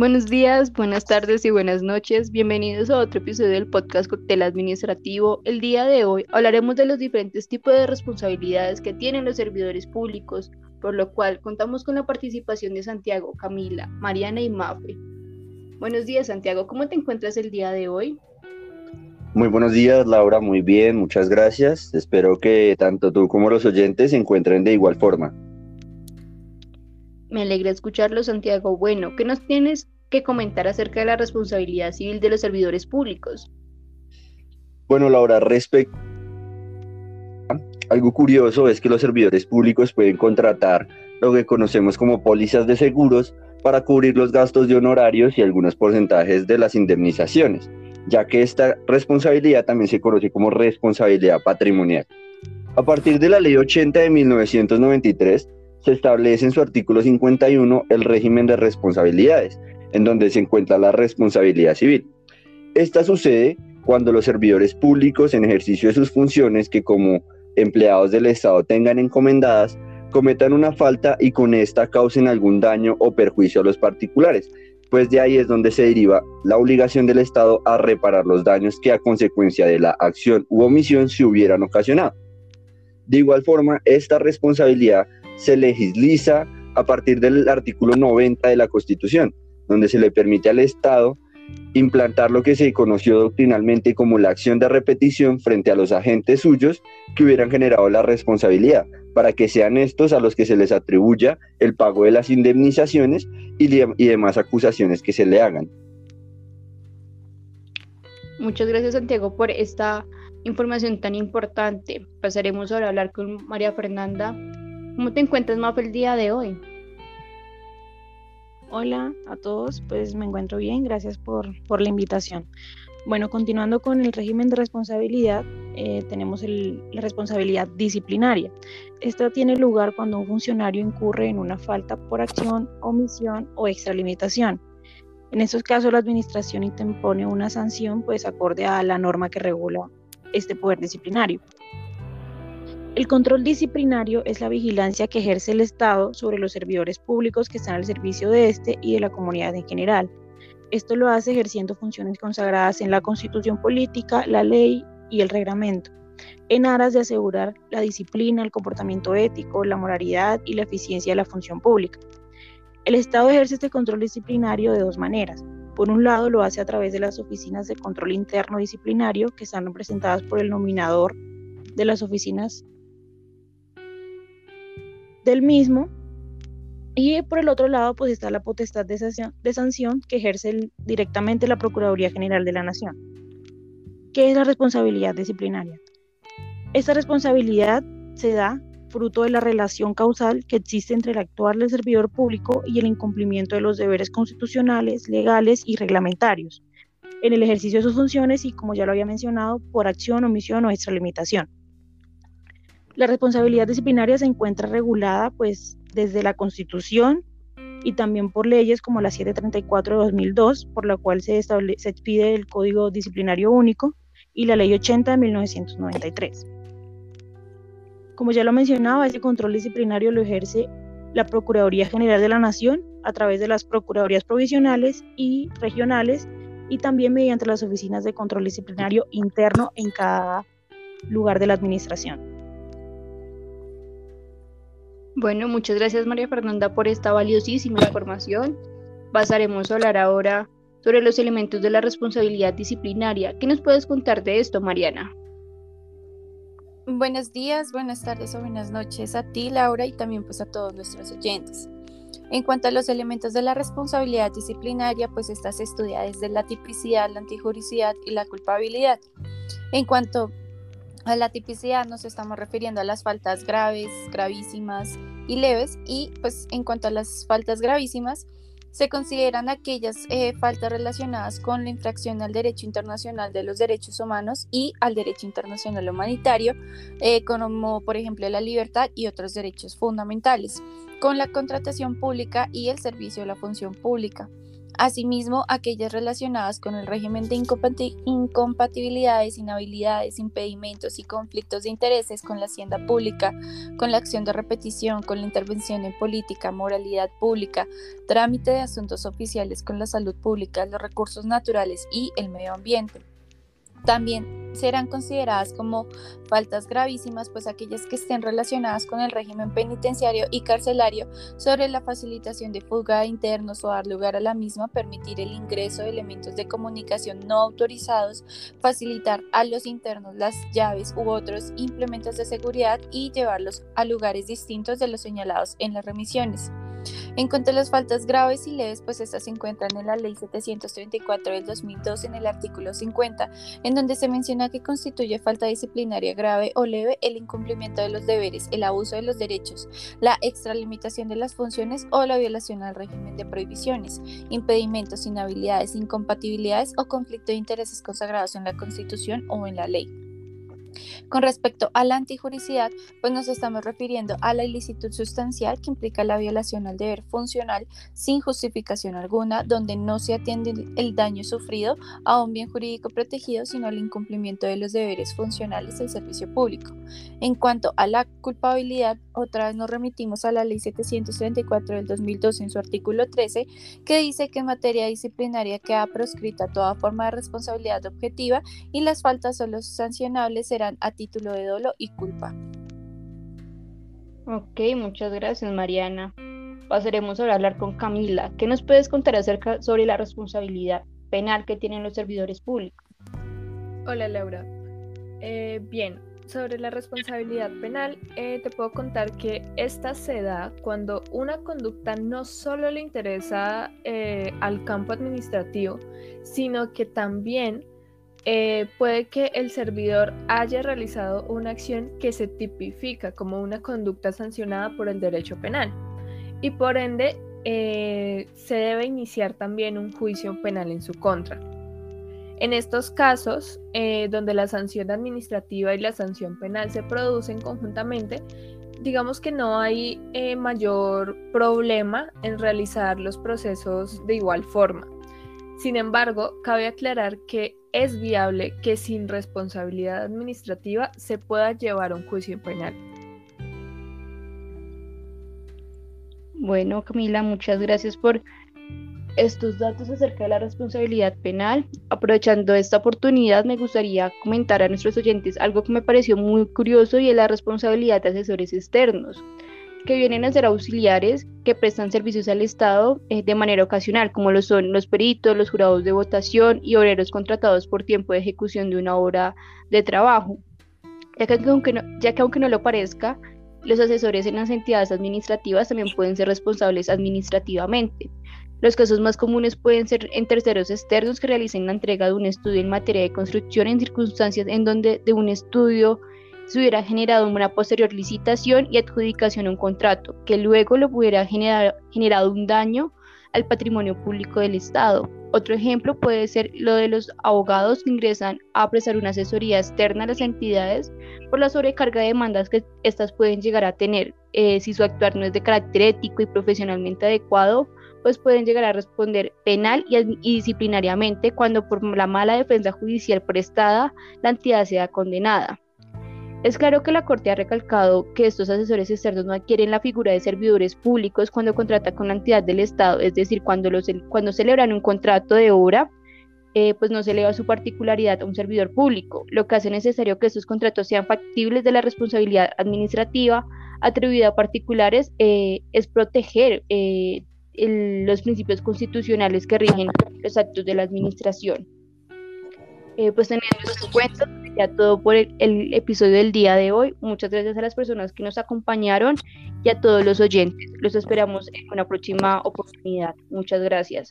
Buenos días, buenas tardes y buenas noches. Bienvenidos a otro episodio del podcast Cóctel Administrativo. El día de hoy hablaremos de los diferentes tipos de responsabilidades que tienen los servidores públicos, por lo cual contamos con la participación de Santiago, Camila, Mariana y Mafe. Buenos días, Santiago. ¿Cómo te encuentras el día de hoy? Muy buenos días, Laura. Muy bien, muchas gracias. Espero que tanto tú como los oyentes se encuentren de igual forma. Me alegra escucharlo, Santiago. Bueno, ¿qué nos tienes que comentar acerca de la responsabilidad civil de los servidores públicos? Bueno, Laura, respecto... Algo curioso es que los servidores públicos pueden contratar lo que conocemos como pólizas de seguros para cubrir los gastos de honorarios y algunos porcentajes de las indemnizaciones, ya que esta responsabilidad también se conoce como responsabilidad patrimonial. A partir de la Ley 80 de 1993, se establece en su artículo 51 el régimen de responsabilidades, en donde se encuentra la responsabilidad civil. Esta sucede cuando los servidores públicos en ejercicio de sus funciones que como empleados del Estado tengan encomendadas, cometan una falta y con esta causen algún daño o perjuicio a los particulares, pues de ahí es donde se deriva la obligación del Estado a reparar los daños que a consecuencia de la acción u omisión se hubieran ocasionado. De igual forma, esta responsabilidad se legisliza a partir del artículo 90 de la Constitución, donde se le permite al Estado implantar lo que se conoció doctrinalmente como la acción de repetición frente a los agentes suyos que hubieran generado la responsabilidad, para que sean estos a los que se les atribuya el pago de las indemnizaciones y, y demás acusaciones que se le hagan. Muchas gracias Santiago por esta información tan importante. Pasaremos ahora a hablar con María Fernanda ¿Cómo te encuentras, Mafe, el día de hoy? Hola a todos, pues me encuentro bien, gracias por, la invitación. Bueno, continuando con el régimen de responsabilidad, eh, tenemos la responsabilidad disciplinaria. Esta tiene lugar cuando un funcionario incurre en una falta por acción, omisión o extralimitación. En estos casos, la administración impone una sanción, pues acorde a la norma que regula este poder disciplinario. El control disciplinario es la vigilancia que ejerce el Estado sobre los servidores públicos que están al servicio de este y de la comunidad en general. Esto lo hace ejerciendo funciones consagradas en la constitución política, la ley y el reglamento, en aras de asegurar la disciplina, el comportamiento ético, la moralidad y la eficiencia de la función pública. El Estado ejerce este control disciplinario de dos maneras. Por un lado, lo hace a través de las oficinas de control interno disciplinario, que están representadas por el nominador de las oficinas del mismo. Y por el otro lado, pues está la potestad de sanción, que ejerce directamente la Procuraduría General de la Nación. ¿Qué es la responsabilidad disciplinaria? Esta responsabilidad se da fruto de la relación causal que existe entre el actuar del servidor público y el incumplimiento de los deberes constitucionales, legales y reglamentarios en el ejercicio de sus funciones y, como ya lo había mencionado, por acción, omisión o extralimitación. La responsabilidad disciplinaria se encuentra regulada pues desde la Constitución y también por leyes como la 734 de 2002, por la cual se, se expide el Código Disciplinario Único, y la Ley 80 de 1993. Como ya lo mencionaba, ese control disciplinario lo ejerce la Procuraduría General de la Nación a través de las Procuradurías Provisionales y Regionales y también mediante las oficinas de control disciplinario interno en cada lugar de la Administración. Bueno, muchas gracias María Fernanda por esta valiosísima información. Pasaremos a hablar ahora sobre los elementos de la responsabilidad disciplinaria. ¿Qué nos puedes contar de esto, Mariana? Buenos días, buenas tardes o buenas noches a ti, Laura, y también pues a todos nuestros oyentes. En cuanto a los elementos de la responsabilidad disciplinaria, pues esta se estudia desde la tipicidad, la antijuricidad y la culpabilidad. En cuanto a la tipicidad nos estamos refiriendo a las faltas graves, gravísimas y leves y pues en cuanto a las faltas gravísimas se consideran aquellas eh, faltas relacionadas con la infracción al derecho internacional de los derechos humanos y al derecho internacional humanitario, eh, como por ejemplo la libertad y otros derechos fundamentales, con la contratación pública y el servicio de la función pública. Asimismo, aquellas relacionadas con el régimen de incompatibilidades, inhabilidades, impedimentos y conflictos de intereses con la hacienda pública, con la acción de repetición, con la intervención en política, moralidad pública, trámite de asuntos oficiales con la salud pública, los recursos naturales y el medio ambiente. También serán consideradas como faltas gravísimas, pues aquellas que estén relacionadas con el régimen penitenciario y carcelario sobre la facilitación de fuga de internos o dar lugar a la misma, permitir el ingreso de elementos de comunicación no autorizados, facilitar a los internos las llaves u otros implementos de seguridad y llevarlos a lugares distintos de los señalados en las remisiones. En cuanto a las faltas graves y leves, pues estas se encuentran en la Ley 734 del 2002 en el artículo 50, en donde se menciona que constituye falta disciplinaria grave o leve el incumplimiento de los deberes, el abuso de los derechos, la extralimitación de las funciones o la violación al régimen de prohibiciones, impedimentos, inhabilidades, incompatibilidades o conflicto de intereses consagrados en la Constitución o en la ley. Con respecto a la antijuricidad, pues nos estamos refiriendo a la ilicitud sustancial que implica la violación al deber funcional sin justificación alguna, donde no se atiende el daño sufrido a un bien jurídico protegido, sino al incumplimiento de los deberes funcionales del servicio público. En cuanto a la culpabilidad, otra vez nos remitimos a la Ley 734 del 2012 en su artículo 13, que dice que en materia disciplinaria queda proscrita toda forma de responsabilidad objetiva y las faltas o los sancionables serán a título de dolo y culpa. Ok, muchas gracias Mariana. Pasaremos ahora a hablar con Camila. ¿Qué nos puedes contar acerca sobre la responsabilidad penal que tienen los servidores públicos? Hola Laura. Eh, bien, sobre la responsabilidad penal, eh, te puedo contar que esta se da cuando una conducta no solo le interesa eh, al campo administrativo, sino que también eh, puede que el servidor haya realizado una acción que se tipifica como una conducta sancionada por el derecho penal y por ende se debe iniciar también un juicio penal en su contra. En estos casos, eh, donde la sanción administrativa y la sanción penal se producen conjuntamente, digamos que no hay eh, mayor problema en realizar los procesos de igual forma. Sin embargo, cabe aclarar que es viable que sin responsabilidad administrativa se pueda llevar un juicio penal. Bueno, Camila, muchas gracias por estos datos acerca de la responsabilidad penal. Aprovechando esta oportunidad, me gustaría comentar a nuestros oyentes algo que me pareció muy curioso y es la responsabilidad de asesores externos, que vienen a ser auxiliares que prestan servicios al Estado eh, de manera ocasional, como lo son los peritos, los jurados de votación y obreros contratados por tiempo de ejecución de una obra de trabajo. Ya que aunque no, ya que aunque no lo parezca, los asesores en las entidades administrativas también pueden ser responsables administrativamente. Los casos más comunes pueden ser en terceros externos que realicen la entrega de un estudio en materia de construcción en circunstancias en donde de un estudio se hubiera generado una posterior licitación y adjudicación a un contrato, que luego lo hubiera generado un daño al patrimonio público del Estado. Otro ejemplo puede ser lo de los abogados que ingresan a prestar una asesoría externa a las entidades por la sobrecarga de demandas que éstas pueden llegar a tener. Eh, si su actuar no es de carácter ético y profesionalmente adecuado, pues pueden llegar a responder penal y, disciplinariamente cuando por la mala defensa judicial prestada la entidad sea condenada. Es claro que la Corte ha recalcado que estos asesores externos no adquieren la figura de servidores públicos cuando contratan con la entidad del Estado, es decir, cuando, los, cuando celebran un contrato de obra, eh, pues no se eleva su particularidad a un servidor público, lo que hace necesario que estos contratos sean factibles de la responsabilidad administrativa atribuida a particulares eh, es proteger eh, los principios constitucionales que rigen los actos de la administración. Eh, pues teniendo esto en cuenta, ya todo por el, el, episodio del día de hoy. Muchas gracias a las personas que nos acompañaron y a todos los oyentes. Los esperamos en una próxima oportunidad. Muchas gracias.